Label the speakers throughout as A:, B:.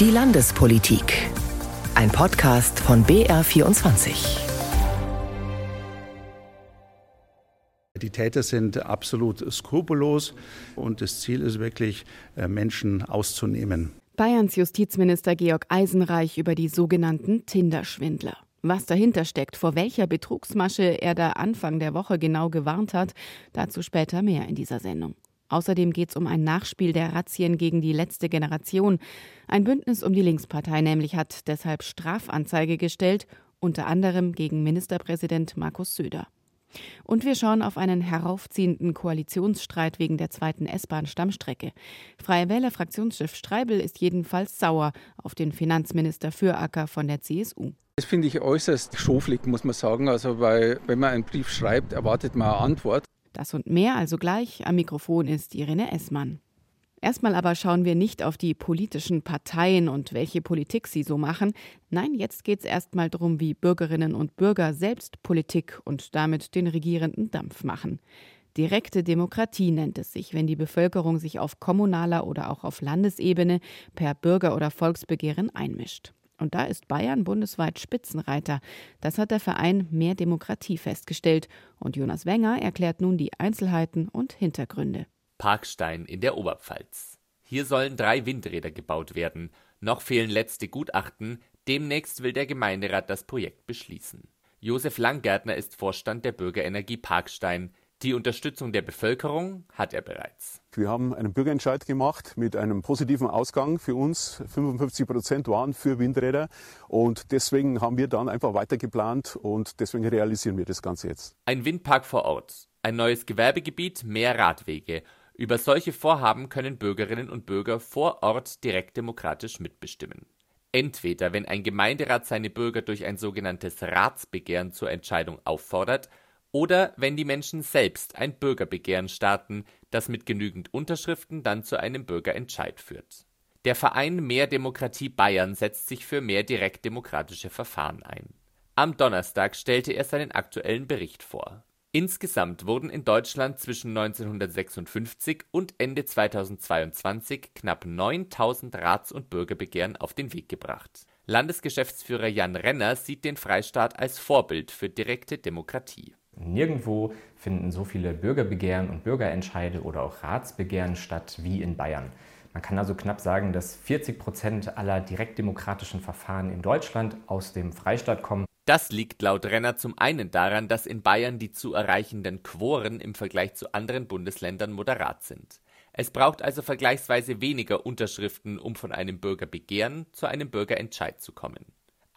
A: Die Landespolitik. Ein Podcast von BR24.
B: Die Täter sind absolut skrupellos und das Ziel ist wirklich, äh, Menschen auszunehmen.
C: Bayerns Justizminister Georg Eisenreich über die sogenannten Tinder-Schwindler. Was dahinter steckt, vor welcher Betrugsmasche er da Anfang der Woche genau gewarnt hat, dazu später mehr in dieser Sendung. Außerdem geht es um ein Nachspiel der Razzien gegen die letzte Generation. Ein Bündnis um die Linkspartei nämlich hat deshalb Strafanzeige gestellt, unter anderem gegen Ministerpräsident Markus Söder. Und wir schauen auf einen heraufziehenden Koalitionsstreit wegen der zweiten S-Bahn-Stammstrecke. Freie Wähler-Fraktionschef Streibel ist jedenfalls sauer auf den Finanzminister Füracker von der CSU.
D: Das finde ich äußerst schoflig, muss man sagen. Also, weil, wenn man einen Brief schreibt, erwartet man eine Antwort.
C: Das und mehr also gleich. Am Mikrofon ist Irene Essmann. Erstmal aber schauen wir nicht auf die politischen Parteien und welche Politik sie so machen. Nein, jetzt geht es erstmal darum, wie Bürgerinnen und Bürger selbst Politik und damit den Regierenden Dampf machen. Direkte Demokratie nennt es sich, wenn die Bevölkerung sich auf kommunaler oder auch auf Landesebene per Bürger- oder Volksbegehren einmischt. Und da ist Bayern bundesweit Spitzenreiter. Das hat der Verein Mehr Demokratie festgestellt. Und Jonas Wenger erklärt nun die Einzelheiten und Hintergründe.
E: Parkstein in der Oberpfalz. Hier sollen drei Windräder gebaut werden. Noch fehlen letzte Gutachten. Demnächst will der Gemeinderat das Projekt beschließen. Josef Langgärtner ist Vorstand der Bürgerenergie Parkstein. Die Unterstützung der Bevölkerung hat er bereits.
F: Wir haben einen Bürgerentscheid gemacht mit einem positiven Ausgang für uns. 55 Prozent waren für Windräder und deswegen haben wir dann einfach weiter geplant und deswegen realisieren wir das Ganze jetzt.
E: Ein Windpark vor Ort, ein neues Gewerbegebiet, mehr Radwege. Über solche Vorhaben können Bürgerinnen und Bürger vor Ort direkt demokratisch mitbestimmen. Entweder wenn ein Gemeinderat seine Bürger durch ein sogenanntes Ratsbegehren zur Entscheidung auffordert, oder wenn die Menschen selbst ein Bürgerbegehren starten, das mit genügend Unterschriften dann zu einem Bürgerentscheid führt. Der Verein Mehr Demokratie Bayern setzt sich für mehr direktdemokratische Verfahren ein. Am Donnerstag stellte er seinen aktuellen Bericht vor. Insgesamt wurden in Deutschland zwischen 1956 und Ende 2022 knapp 9000 Rats- und Bürgerbegehren auf den Weg gebracht. Landesgeschäftsführer Jan Renner sieht den Freistaat als Vorbild für direkte Demokratie.
G: Nirgendwo finden so viele Bürgerbegehren und Bürgerentscheide oder auch Ratsbegehren statt wie in Bayern. Man kann also knapp sagen, dass 40 Prozent aller direktdemokratischen Verfahren in Deutschland aus dem Freistaat kommen.
E: Das liegt laut Renner zum einen daran, dass in Bayern die zu erreichenden Quoren im Vergleich zu anderen Bundesländern moderat sind. Es braucht also vergleichsweise weniger Unterschriften, um von einem Bürgerbegehren zu einem Bürgerentscheid zu kommen.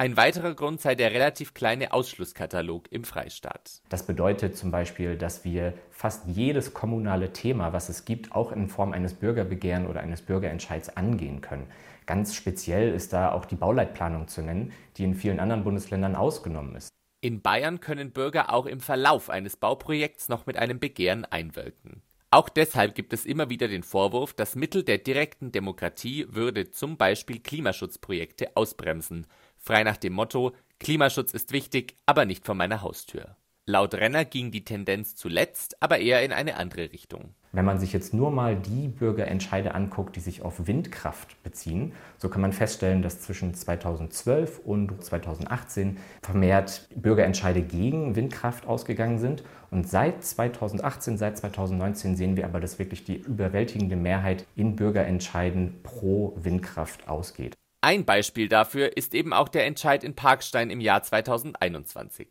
E: Ein weiterer Grund sei der relativ kleine Ausschlusskatalog im Freistaat.
G: Das bedeutet zum Beispiel, dass wir fast jedes kommunale Thema, was es gibt, auch in Form eines Bürgerbegehren oder eines Bürgerentscheids angehen können. Ganz speziell ist da auch die Bauleitplanung zu nennen, die in vielen anderen Bundesländern ausgenommen ist.
E: In Bayern können Bürger auch im Verlauf eines Bauprojekts noch mit einem Begehren einwirken. Auch deshalb gibt es immer wieder den Vorwurf, das Mittel der direkten Demokratie würde zum Beispiel Klimaschutzprojekte ausbremsen, frei nach dem Motto Klimaschutz ist wichtig, aber nicht vor meiner Haustür. Laut Renner ging die Tendenz zuletzt aber eher in eine andere Richtung.
G: Wenn man sich jetzt nur mal die Bürgerentscheide anguckt, die sich auf Windkraft beziehen, so kann man feststellen, dass zwischen 2012 und 2018 vermehrt Bürgerentscheide gegen Windkraft ausgegangen sind. Und seit 2018, seit 2019 sehen wir aber, dass wirklich die überwältigende Mehrheit in Bürgerentscheiden pro Windkraft ausgeht.
E: Ein Beispiel dafür ist eben auch der Entscheid in Parkstein im Jahr 2021.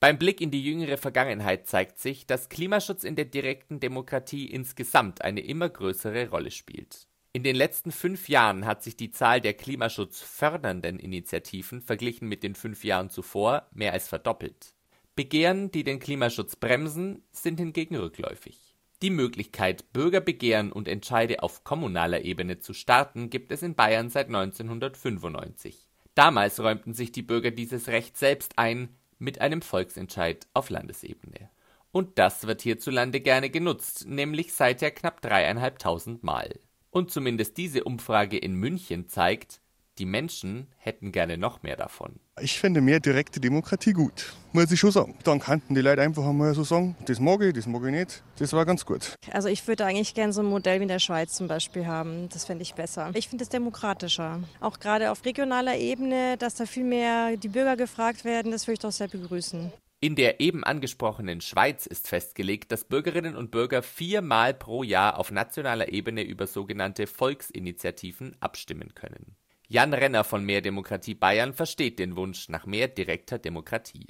E: Beim Blick in die jüngere Vergangenheit zeigt sich, dass Klimaschutz in der direkten Demokratie insgesamt eine immer größere Rolle spielt. In den letzten fünf Jahren hat sich die Zahl der Klimaschutz fördernden Initiativen verglichen mit den fünf Jahren zuvor mehr als verdoppelt. Begehren, die den Klimaschutz bremsen, sind hingegen rückläufig. Die Möglichkeit, Bürgerbegehren und Entscheide auf kommunaler Ebene zu starten, gibt es in Bayern seit 1995. Damals räumten sich die Bürger dieses Recht selbst ein mit einem Volksentscheid auf Landesebene. Und das wird hierzulande gerne genutzt, nämlich seither knapp dreieinhalbtausend Mal. Und zumindest diese Umfrage in München zeigt, Die Menschen hätten gerne noch mehr davon.
H: Ich finde mehr direkte Demokratie gut, muss ich schon sagen. Dann könnten die Leute einfach einmal so sagen, das mag ich, das mag ich nicht. Das war ganz gut.
I: Also ich würde eigentlich gerne so ein Modell wie in der Schweiz zum Beispiel haben. Das fände ich besser. Ich finde es demokratischer. Auch gerade auf regionaler Ebene, dass da viel mehr die Bürger gefragt werden, das würde ich doch sehr begrüßen.
E: In der eben angesprochenen Schweiz ist festgelegt, dass Bürgerinnen und Bürger viermal pro Jahr auf nationaler Ebene über sogenannte Volksinitiativen abstimmen können. Jan Renner von Mehr Demokratie Bayern versteht den Wunsch nach mehr direkter Demokratie.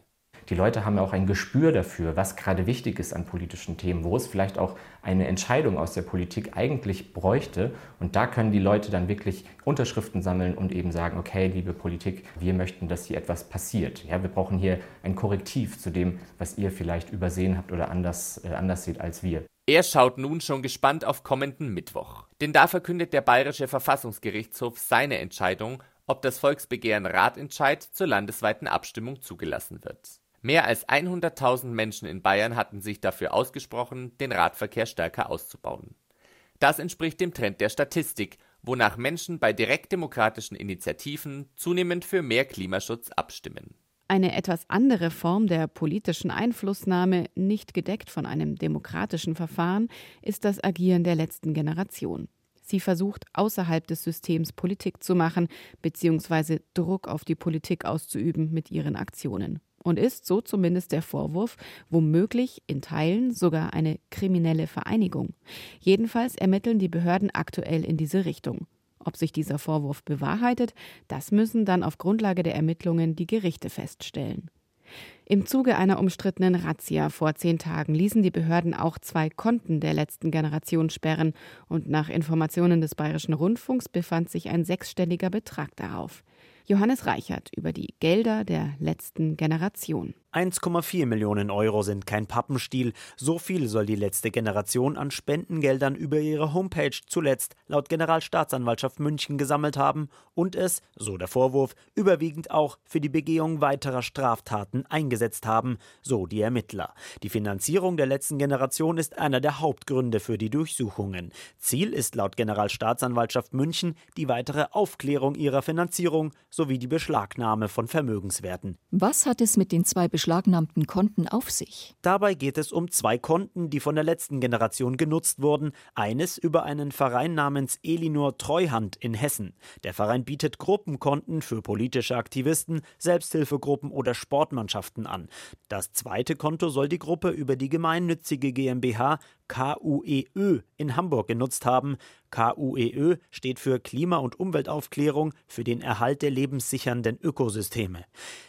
G: Die Leute haben ja auch ein Gespür dafür, was gerade wichtig ist an politischen Themen, wo es vielleicht auch eine Entscheidung aus der Politik eigentlich bräuchte. Und da können die Leute dann wirklich Unterschriften sammeln und eben sagen, okay, liebe Politik, wir möchten, dass hier etwas passiert. Ja, wir brauchen hier ein Korrektiv zu dem, was ihr vielleicht übersehen habt oder anders, äh, anders seht als wir.
E: Er schaut nun schon gespannt auf kommenden Mittwoch. Denn da verkündet der Bayerische Verfassungsgerichtshof seine Entscheidung, ob das Volksbegehren Ratentscheid zur landesweiten Abstimmung zugelassen wird. Mehr als 100.000 Menschen in Bayern hatten sich dafür ausgesprochen, den Radverkehr stärker auszubauen. Das entspricht dem Trend der Statistik, wonach Menschen bei direktdemokratischen Initiativen zunehmend für mehr Klimaschutz abstimmen.
C: Eine etwas andere Form der politischen Einflussnahme, nicht gedeckt von einem demokratischen Verfahren, ist das Agieren der letzten Generation. Sie versucht, außerhalb des Systems Politik zu machen bzw. Druck auf die Politik auszuüben mit ihren Aktionen. Und ist, so zumindest der Vorwurf, womöglich in Teilen sogar eine kriminelle Vereinigung. Jedenfalls ermitteln die Behörden aktuell in diese Richtung. Ob sich dieser Vorwurf bewahrheitet, das müssen dann auf Grundlage der Ermittlungen die Gerichte feststellen. Im Zuge einer umstrittenen Razzia vor zehn Tagen ließen die Behörden auch zwei Konten der letzten Generation sperren und nach Informationen des Bayerischen Rundfunks befand sich ein sechsstelliger Betrag darauf. Johannes Reichert über die Gelder der letzten Generation.
J: 1,4 Millionen Euro sind kein Pappenstiel. So viel soll die letzte Generation an Spendengeldern über ihre Homepage zuletzt laut Generalstaatsanwaltschaft München gesammelt haben und es, so der Vorwurf, überwiegend auch für die Begehung weiterer Straftaten eingesetzt haben, so die Ermittler. Die Finanzierung der letzten Generation ist einer der Hauptgründe für die Durchsuchungen. Ziel ist laut Generalstaatsanwaltschaft München die weitere Aufklärung ihrer Finanzierung sowie die Beschlagnahme von Vermögenswerten.
K: Was hat es mit den zwei beschlagnahmten Konten auf sich?
J: Dabei geht es um zwei Konten, die von der letzten Generation genutzt wurden. Eines über einen Verein namens Elinor Treuhand in Hessen. Der Verein bietet Gruppenkonten für politische Aktivisten, Selbsthilfegruppen oder Sportmannschaften an. Das zweite Konto soll die Gruppe über die gemeinnützige GmbH KUEÖ in Hamburg genutzt haben. KUEÖ steht für Klima- und Umweltaufklärung für den Erhalt der lebenssichernden Ökosysteme.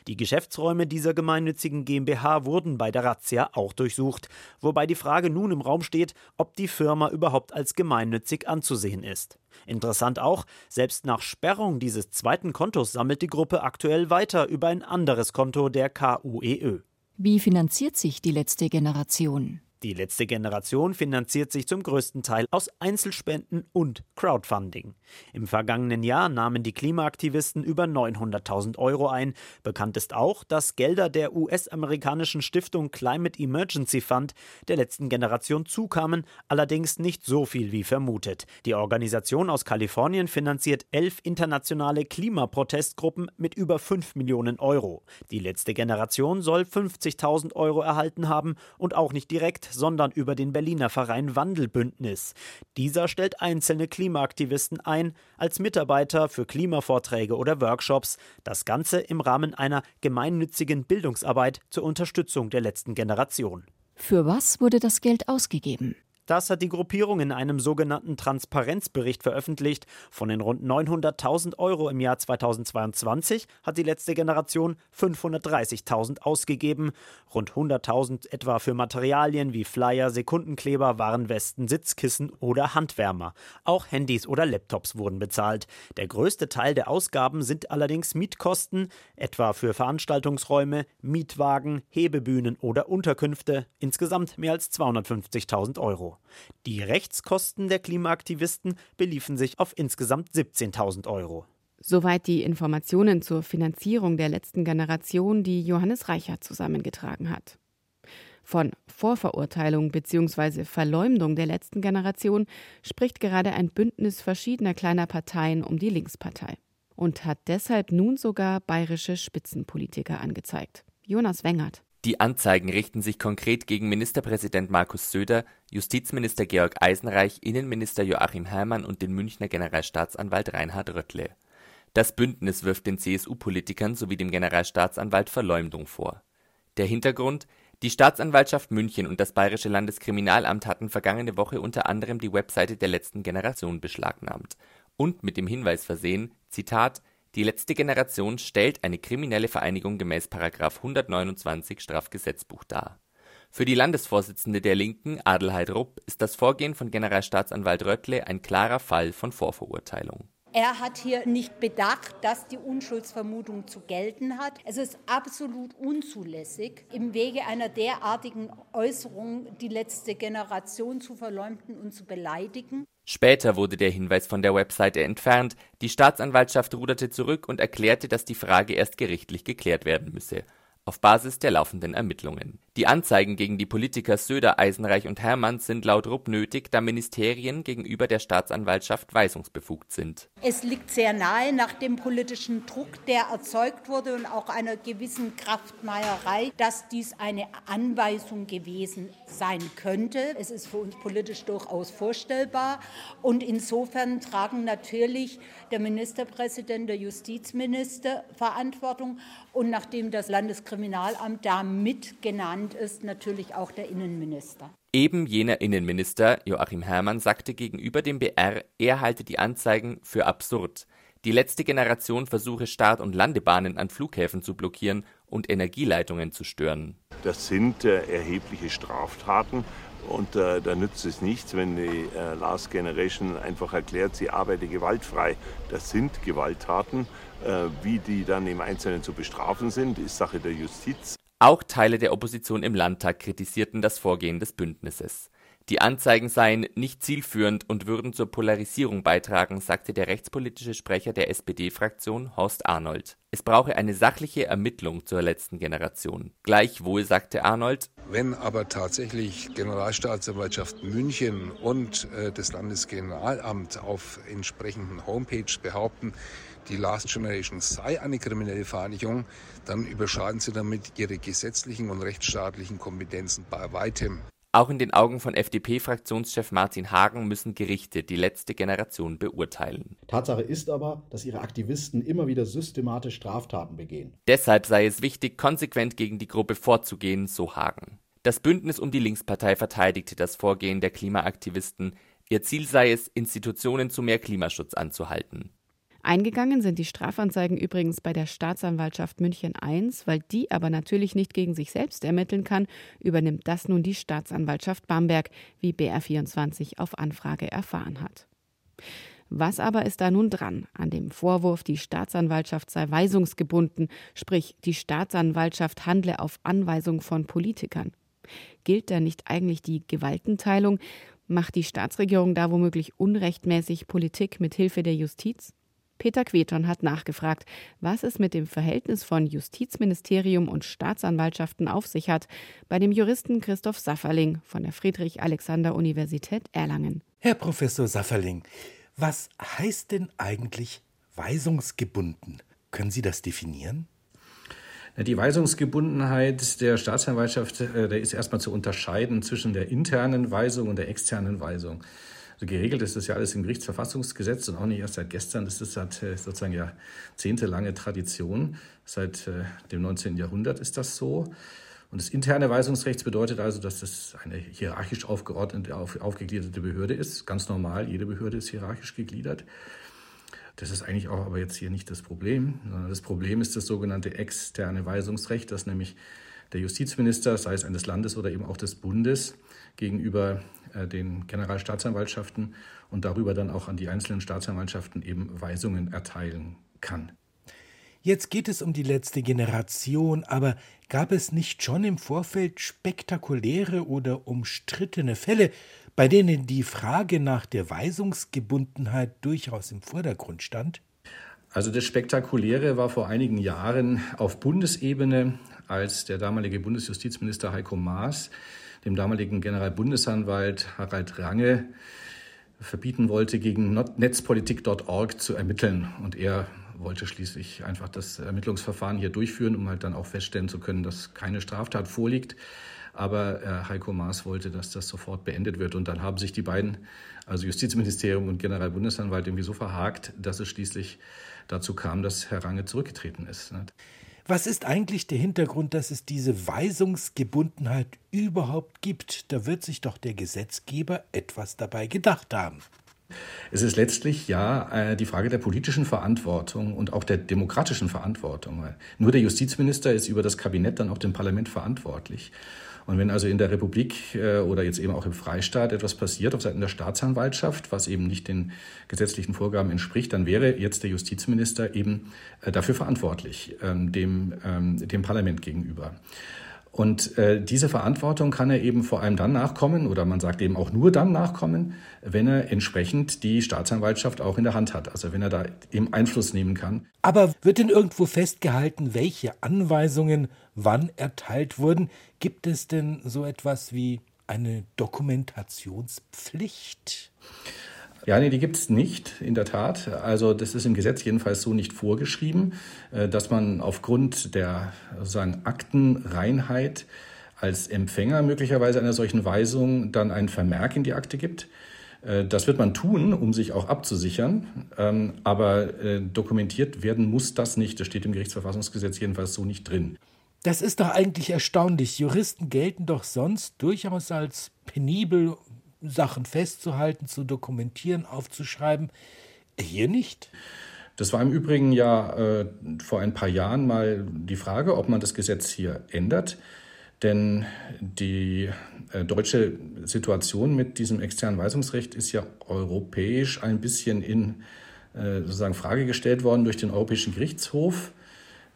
J: Die Geschäftsräume dieser gemeinnützigen GmbH wurden bei der Razzia auch durchsucht, wobei die Frage nun im Raum steht, ob die Firma überhaupt als gemeinnützig anzusehen ist. Interessant auch, selbst nach Sperrung dieses zweiten Kontos sammelt die Gruppe aktuell weiter über ein anderes Konto der KUEÖ.
K: Wie finanziert sich die letzte Generation?
J: Die letzte Generation finanziert sich zum größten Teil aus Einzelspenden und Crowdfunding. Im vergangenen Jahr nahmen die Klimaaktivisten über 900.000 Euro ein. Bekannt ist auch, dass Gelder der US-amerikanischen Stiftung Climate Emergency Fund der letzten Generation zukamen, allerdings nicht so viel wie vermutet. Die Organisation aus Kalifornien finanziert elf internationale Klimaprotestgruppen mit über 5 Millionen Euro. Die letzte Generation soll 50.000 Euro erhalten haben und auch nicht direkt sondern über den Berliner Verein Wandelbündnis. Dieser stellt einzelne Klimaaktivisten ein als Mitarbeiter für Klimavorträge oder Workshops. Das Ganze im Rahmen einer gemeinnützigen Bildungsarbeit zur Unterstützung der letzten Generation.
K: Für was wurde das Geld ausgegeben?
J: Das hat die Gruppierung in einem sogenannten Transparenzbericht veröffentlicht. Von den rund 900.000 Euro im Jahr 2022 hat die letzte Generation 530.000 ausgegeben. Rund 100.000 etwa für Materialien wie Flyer, Sekundenkleber, Warnwesten, Sitzkissen oder Handwärmer. Auch Handys oder Laptops wurden bezahlt. Der größte Teil der Ausgaben sind allerdings Mietkosten, etwa für Veranstaltungsräume, Mietwagen, Hebebühnen oder Unterkünfte. Insgesamt mehr als 250.000 Euro. Die Rechtskosten der Klimaaktivisten beliefen sich auf insgesamt 17.000 Euro.
C: Soweit die Informationen zur Finanzierung der letzten Generation, die Johannes Reichert zusammengetragen hat. Von Vorverurteilung bzw. Verleumdung der letzten Generation spricht gerade ein Bündnis verschiedener kleiner Parteien um die Linkspartei. und hat deshalb nun sogar bayerische Spitzenpolitiker angezeigt. Jonas Wengert.
E: Die Anzeigen richten sich konkret gegen Ministerpräsident Markus Söder, Justizminister Georg Eisenreich, Innenminister Joachim Herrmann und den Münchner Generalstaatsanwalt Reinhard Röttle. Das Bündnis wirft den CSU-Politikern sowie dem Generalstaatsanwalt Verleumdung vor. Der Hintergrund die Staatsanwaltschaft München und das Bayerische Landeskriminalamt hatten vergangene Woche unter anderem die Webseite der letzten Generation beschlagnahmt und mit dem Hinweis versehen, Zitat, die letzte Generation stellt eine kriminelle Vereinigung gemäß § 129 Strafgesetzbuch dar. Für die Landesvorsitzende der Linken, Adelheid Rupp, ist das Vorgehen von Generalstaatsanwalt Röttle ein klarer Fall von Vorverurteilung.
L: Er hat hier nicht bedacht, dass die Unschuldsvermutung zu gelten hat. Es ist absolut unzulässig, im Wege einer derartigen Äußerung die letzte Generation zu verleumden und zu beleidigen.
E: Später wurde der Hinweis von der Webseite entfernt, die Staatsanwaltschaft ruderte zurück und erklärte, dass die Frage erst gerichtlich geklärt werden müsse auf Basis der laufenden Ermittlungen. Die Anzeigen gegen die Politiker Söder, Eisenreich und Hermann sind laut Rupp nötig, da Ministerien gegenüber der Staatsanwaltschaft weisungsbefugt sind.
L: Es liegt sehr nahe nach dem politischen Druck, der erzeugt wurde und auch einer gewissen Kraftmeierei, dass dies eine Anweisung gewesen sein könnte. Es ist für uns politisch durchaus vorstellbar und insofern tragen natürlich der Ministerpräsident, der Justizminister Verantwortung und nachdem das Landeskriminalamt da mit genannt ist, natürlich auch der Innenminister.
E: Eben jener Innenminister, Joachim Herrmann, sagte gegenüber dem BR, er halte die Anzeigen für absurd. Die letzte Generation versuche Start- und Landebahnen an Flughäfen zu blockieren und Energieleitungen zu stören.
M: Das sind äh, erhebliche Straftaten und äh, da nützt es nichts, wenn die äh, Last Generation einfach erklärt, sie arbeite gewaltfrei. Das sind Gewalttaten. Äh, wie die dann im Einzelnen zu bestrafen sind, ist Sache der Justiz.
E: Auch Teile der Opposition im Landtag kritisierten das Vorgehen des Bündnisses. Die Anzeigen seien nicht zielführend und würden zur Polarisierung beitragen, sagte der rechtspolitische Sprecher der SPD-Fraktion Horst Arnold. Es brauche eine sachliche Ermittlung zur letzten Generation. Gleichwohl sagte Arnold,
N: wenn aber tatsächlich Generalstaatsanwaltschaft München und äh, das Landeskriminalamt auf entsprechenden Homepages behaupten, die Last Generation sei eine kriminelle Vereinigung, dann überschreiten sie damit ihre gesetzlichen und rechtsstaatlichen Kompetenzen bei weitem.
E: Auch in den Augen von FDP-Fraktionschef Martin Hagen müssen Gerichte die letzte Generation beurteilen.
O: Tatsache ist aber, dass ihre Aktivisten immer wieder systematisch Straftaten begehen.
E: Deshalb sei es wichtig, konsequent gegen die Gruppe vorzugehen, so Hagen. Das Bündnis um die Linkspartei verteidigte das Vorgehen der Klimaaktivisten. Ihr Ziel sei es, Institutionen zu mehr Klimaschutz anzuhalten.
C: Eingegangen sind die Strafanzeigen übrigens bei der Staatsanwaltschaft München I, weil die aber natürlich nicht gegen sich selbst ermitteln kann, übernimmt das nun die Staatsanwaltschaft Bamberg, wie BR24 auf Anfrage erfahren hat. Was aber ist da nun dran an dem Vorwurf, die Staatsanwaltschaft sei weisungsgebunden, sprich die Staatsanwaltschaft handle auf Anweisung von Politikern? Gilt da nicht eigentlich die Gewaltenteilung? Macht die Staatsregierung da womöglich unrechtmäßig Politik mit Hilfe der Justiz? Peter Queton hat nachgefragt, was es mit dem Verhältnis von Justizministerium und Staatsanwaltschaften auf sich hat, bei dem Juristen Christoph Safferling von der Friedrich-Alexander-Universität Erlangen.
P: Herr Professor Safferling, was heißt denn eigentlich weisungsgebunden? Können Sie das definieren?
Q: Die Weisungsgebundenheit der Staatsanwaltschaft, äh, der ist erstmal zu unterscheiden zwischen der internen Weisung und der externen Weisung. Also geregelt ist das ja alles im Gerichtsverfassungsgesetz und auch nicht erst seit gestern. Das ist seit äh, sozusagen jahrzehntelange Tradition. Seit äh, dem 19. Jahrhundert ist das so. Und das interne Weisungsrecht bedeutet also, dass das eine hierarchisch aufgeordnete, auf, aufgegliederte Behörde ist. Ganz normal, jede Behörde ist hierarchisch gegliedert. Das ist eigentlich auch aber jetzt hier nicht das Problem, sondern das Problem ist das sogenannte externe Weisungsrecht, das nämlich der Justizminister, sei es eines Landes oder eben auch des Bundes, gegenüber äh, den Generalstaatsanwaltschaften und darüber dann auch an die einzelnen Staatsanwaltschaften eben Weisungen erteilen kann.
P: Jetzt geht es um die letzte Generation, aber gab es nicht schon im Vorfeld spektakuläre oder umstrittene Fälle, bei denen die Frage nach der Weisungsgebundenheit durchaus im Vordergrund stand?
Q: Also das Spektakuläre war vor einigen Jahren auf Bundesebene, als der damalige Bundesjustizminister Heiko Maas dem damaligen Generalbundesanwalt Harald Range verbieten wollte, gegen netzpolitik.org zu ermitteln. Und er wollte schließlich einfach das Ermittlungsverfahren hier durchführen, um halt dann auch feststellen zu können, dass keine Straftat vorliegt. Aber äh, Heiko Maas wollte, dass das sofort beendet wird. Und dann haben sich die beiden, also Justizministerium und Generalbundesanwalt, irgendwie so verhakt, dass es schließlich dazu kam, dass Herr Range zurückgetreten ist. Ne?
P: Was ist eigentlich der Hintergrund, dass es diese Weisungsgebundenheit überhaupt gibt? Da wird sich doch der Gesetzgeber etwas dabei gedacht haben.
Q: Es ist letztlich ja äh, die Frage der politischen Verantwortung und auch der demokratischen Verantwortung. Nur der Justizminister ist über das Kabinett dann auch dem Parlament verantwortlich. Und wenn also in der Republik äh, oder jetzt eben auch im Freistaat etwas passiert auf Seiten der Staatsanwaltschaft, was eben nicht den gesetzlichen Vorgaben entspricht, dann wäre jetzt der Justizminister eben äh, dafür verantwortlich, ähm, dem, ähm, dem Parlament gegenüber. Und äh, diese Verantwortung kann er eben vor allem dann nachkommen, oder man sagt eben auch nur dann nachkommen, wenn er entsprechend die Staatsanwaltschaft auch in der Hand hat, also wenn er da eben Einfluss nehmen kann.
P: Aber wird denn irgendwo festgehalten, welche Anweisungen wann erteilt wurden? Gibt es denn so etwas wie eine Dokumentationspflicht?
Q: Ja, nee, die gibt es nicht, in der Tat. Also das ist im Gesetz jedenfalls so nicht vorgeschrieben, äh, dass man aufgrund der sozusagen Aktenreinheit als Empfänger möglicherweise einer solchen Weisung dann einen Vermerk in die Akte gibt. Äh, das wird man tun, um sich auch abzusichern, ähm, aber äh, dokumentiert werden muss das nicht. Das steht im Gerichtsverfassungsgesetz jedenfalls so nicht drin.
P: Das ist doch eigentlich erstaunlich. Juristen gelten doch sonst durchaus als penibel Sachen festzuhalten, zu dokumentieren, aufzuschreiben. Hier nicht.
Q: Das war im Übrigen ja äh, vor ein paar Jahren mal die Frage, ob man das Gesetz hier ändert. Denn die äh, deutsche Situation mit diesem externen Weisungsrecht ist ja europäisch ein bisschen in äh, sozusagen Frage gestellt worden durch den Europäischen Gerichtshof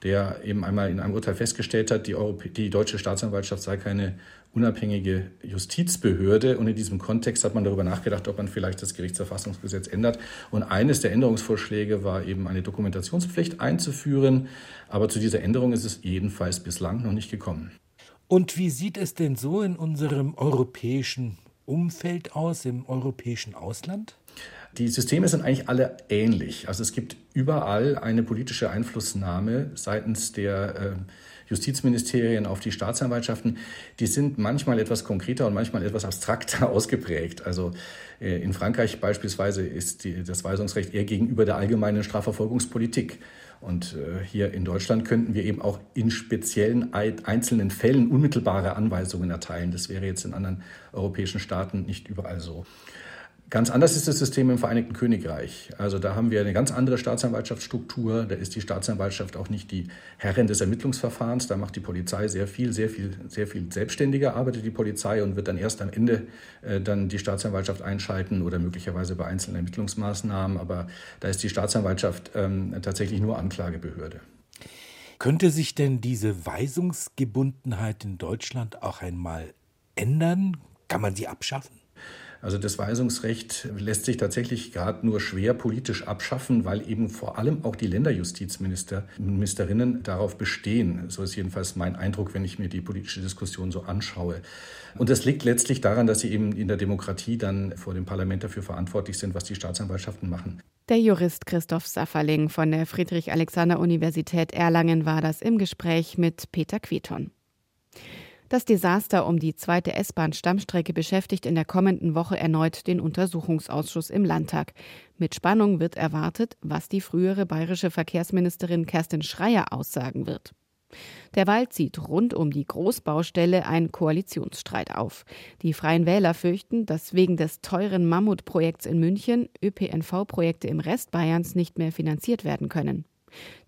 Q: der eben einmal in einem Urteil festgestellt hat, die, Europä die deutsche Staatsanwaltschaft sei keine unabhängige Justizbehörde. Und in diesem Kontext hat man darüber nachgedacht, ob man vielleicht das Gerichtsverfassungsgesetz ändert. Und eines der Änderungsvorschläge war eben eine Dokumentationspflicht einzuführen. Aber zu dieser Änderung ist es jedenfalls bislang noch nicht gekommen.
P: Und wie sieht es denn so in unserem europäischen Umfeld aus, im europäischen Ausland?
Q: Die Systeme sind eigentlich alle ähnlich. Also es gibt überall eine politische Einflussnahme seitens der äh, Justizministerien auf die Staatsanwaltschaften. Die sind manchmal etwas konkreter und manchmal etwas abstrakter ausgeprägt. Also äh, in Frankreich beispielsweise ist die, das Weisungsrecht eher gegenüber der allgemeinen Strafverfolgungspolitik. Und äh, hier in Deutschland könnten wir eben auch in speziellen einzelnen Fällen unmittelbare Anweisungen erteilen. Das wäre jetzt in anderen europäischen Staaten nicht überall so. Ganz anders ist das System im Vereinigten Königreich. Also da haben wir eine ganz andere Staatsanwaltschaftsstruktur. Da ist die Staatsanwaltschaft auch nicht die Herrin des Ermittlungsverfahrens. Da macht die Polizei sehr viel, sehr viel, sehr viel selbstständiger arbeitet die Polizei und wird dann erst am Ende äh, dann die Staatsanwaltschaft einschalten oder möglicherweise bei einzelnen Ermittlungsmaßnahmen. Aber da ist die Staatsanwaltschaft ähm, tatsächlich nur Anklagebehörde.
P: Könnte sich denn diese Weisungsgebundenheit in Deutschland auch einmal ändern? Kann man sie abschaffen?
Q: Also das Weisungsrecht lässt sich tatsächlich gerade nur schwer politisch abschaffen, weil eben vor allem auch die Länderjustizministerinnen darauf bestehen. So ist jedenfalls mein Eindruck, wenn ich mir die politische Diskussion so anschaue. Und das liegt letztlich daran, dass sie eben in der Demokratie dann vor dem Parlament dafür verantwortlich sind, was die Staatsanwaltschaften machen.
C: Der Jurist Christoph Safferling von der Friedrich-Alexander-Universität Erlangen war das im Gespräch mit Peter Queton. Das Desaster um die zweite S-Bahn-Stammstrecke beschäftigt in der kommenden Woche erneut den Untersuchungsausschuss im Landtag. Mit Spannung wird erwartet, was die frühere bayerische Verkehrsministerin Kerstin Schreier aussagen wird. Derweil zieht rund um die Großbaustelle ein Koalitionsstreit auf. Die Freien Wähler fürchten, dass wegen des teuren Mammutprojekts in München ÖPNV-Projekte im Rest Bayerns nicht mehr finanziert werden können.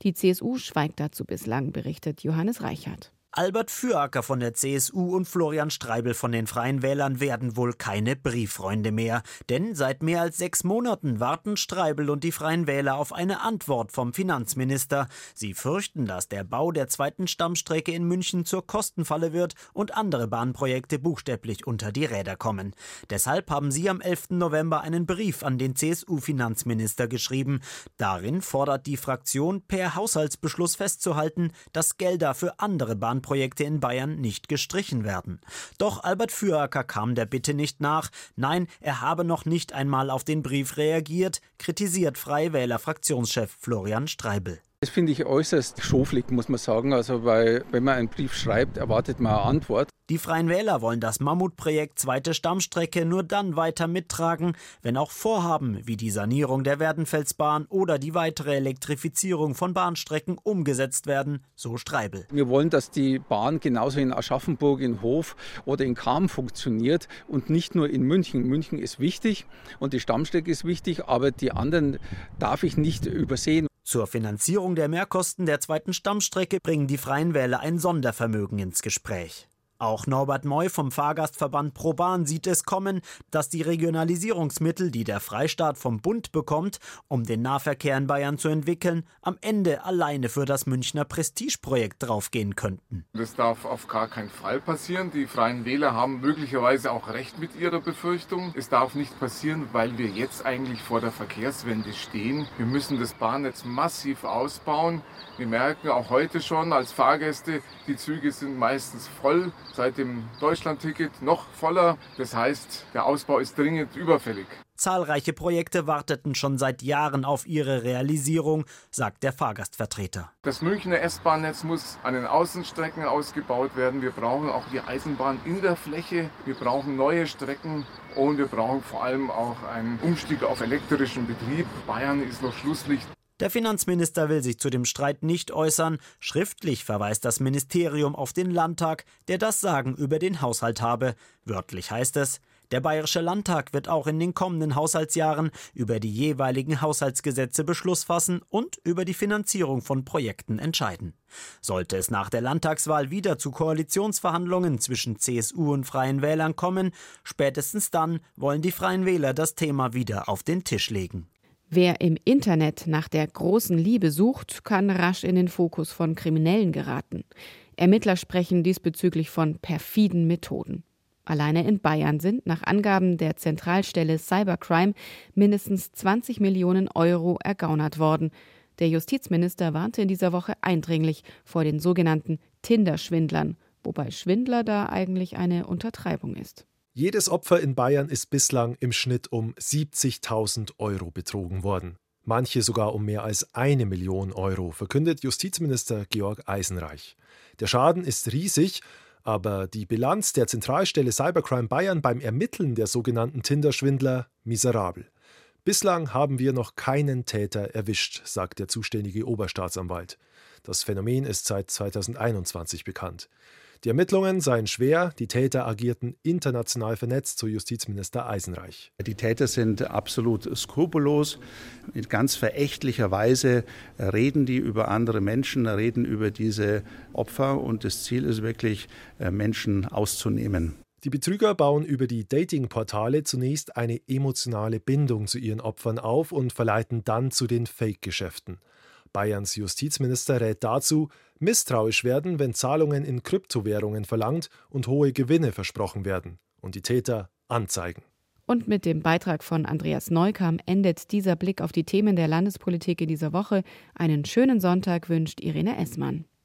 C: Die CSU schweigt dazu bislang, berichtet Johannes Reichert.
J: Albert Füracker von der CSU und Florian Streibel von den Freien Wählern werden wohl keine Brieffreunde mehr. Denn seit mehr als sechs Monaten warten Streibel und die Freien Wähler auf eine Antwort vom Finanzminister. Sie fürchten, dass der Bau der zweiten Stammstrecke in München zur Kostenfalle wird und andere Bahnprojekte buchstäblich unter die Räder kommen. Deshalb haben sie am 11. November einen Brief an den CSU-Finanzminister geschrieben. Darin fordert die Fraktion per Haushaltsbeschluss festzuhalten, dass Gelder für andere Bahnprojekte Eisenbahnprojekte in Bayern nicht gestrichen werden. Doch Albert Füracker kam der Bitte nicht nach. Nein, er habe noch nicht einmal auf den Brief reagiert, kritisiert Freie Wähler Fraktionschef Florian Streibel.
D: Das finde ich äußerst schoflig, muss man sagen. Also, weil, wenn man einen Brief schreibt, erwartet man eine Antwort.
J: Die Freien Wähler wollen das Mammutprojekt Zweite Stammstrecke nur dann weiter mittragen, wenn auch Vorhaben wie die Sanierung der Werdenfelsbahn oder die weitere Elektrifizierung von Bahnstrecken umgesetzt werden, so Streibel.
D: Wir wollen, dass die Bahn genauso in Aschaffenburg, in Hof oder in Kam funktioniert und nicht nur in München. München ist wichtig und die Stammstrecke ist wichtig, aber die anderen darf ich nicht übersehen.
J: Zur Finanzierung der Mehrkosten der zweiten Stammstrecke bringen die Freien Wähler ein Sondervermögen ins Gespräch. Auch Norbert Moy vom Fahrgastverband ProBahn sieht es kommen, dass die Regionalisierungsmittel, die der Freistaat vom Bund bekommt, um den Nahverkehr in Bayern zu entwickeln, am Ende alleine für das Münchner Prestigeprojekt draufgehen könnten.
R: Das darf auf gar keinen Fall passieren. Die Freien Wähler haben möglicherweise auch recht mit ihrer Befürchtung. Es darf nicht passieren, weil wir jetzt eigentlich vor der Verkehrswende stehen. Wir müssen das Bahnnetz massiv ausbauen. Wir merken auch heute schon als Fahrgäste, die Züge sind meistens voll seit dem Deutschlandticket noch voller. Das heißt, der Ausbau ist dringend überfällig.
J: Zahlreiche Projekte warteten schon seit Jahren auf ihre Realisierung, sagt der Fahrgastvertreter.
R: Das Münchner S-Bahn-Netz muss an den Außenstrecken ausgebaut werden. Wir brauchen auch die Eisenbahn in der Fläche. Wir brauchen neue Strecken und wir brauchen vor allem auch einen Umstieg auf elektrischen Betrieb. Bayern ist noch Schlusslicht.
J: Der Finanzminister will sich zu dem Streit nicht äußern. Schriftlich verweist das Ministerium auf den Landtag, der das Sagen über den Haushalt habe. Wörtlich heißt es, der Bayerische Landtag wird auch in den kommenden Haushaltsjahren über die jeweiligen Haushaltsgesetze Beschluss fassen und über die Finanzierung von Projekten entscheiden. Sollte es nach der Landtagswahl wieder zu Koalitionsverhandlungen zwischen CSU und Freien Wählern kommen, spätestens dann wollen die Freien Wähler das Thema wieder auf den Tisch legen.
C: Wer im Internet nach der großen Liebe sucht, kann rasch in den Fokus von Kriminellen geraten. Ermittler sprechen diesbezüglich von perfiden Methoden. Alleine in Bayern sind nach Angaben der Zentralstelle Cybercrime mindestens 20 Millionen Euro ergaunert worden. Der Justizminister warnte in dieser Woche eindringlich vor den sogenannten Tinder-Schwindlern, wobei Schwindler da eigentlich eine Untertreibung ist.
S: Jedes Opfer in Bayern ist bislang im Schnitt um 70.000 Euro betrogen worden. Manche sogar um mehr als eine Million Euro, verkündet Justizminister Georg Eisenreich. Der Schaden ist riesig, aber die Bilanz der Zentralstelle Cybercrime Bayern beim Ermitteln der sogenannten Tinder-Schwindler miserabel. Bislang haben wir noch keinen Täter erwischt, sagt der zuständige Oberstaatsanwalt. Das Phänomen ist seit 2021 bekannt. Die Ermittlungen seien schwer, die Täter agierten international vernetzt, so Justizminister Eisenreich.
B: Die Täter sind absolut skrupellos. In ganz verächtlicher Weise reden die über andere Menschen, reden über diese Opfer und das Ziel ist wirklich, äh, Menschen auszunehmen.
S: Die Betrüger bauen über die Dating-Portale zunächst eine emotionale Bindung zu ihren Opfern auf und verleiten dann zu den Fake-Geschäften. Bayerns Justizminister rät dazu, misstrauisch werden, wenn Zahlungen in Kryptowährungen verlangt und hohe Gewinne versprochen werden und die Täter anzeigen.
C: Und mit dem Beitrag von Andreas Neukam endet dieser Blick auf die Themen der Landespolitik in dieser Woche. Einen schönen Sonntag wünscht Irene Essmann.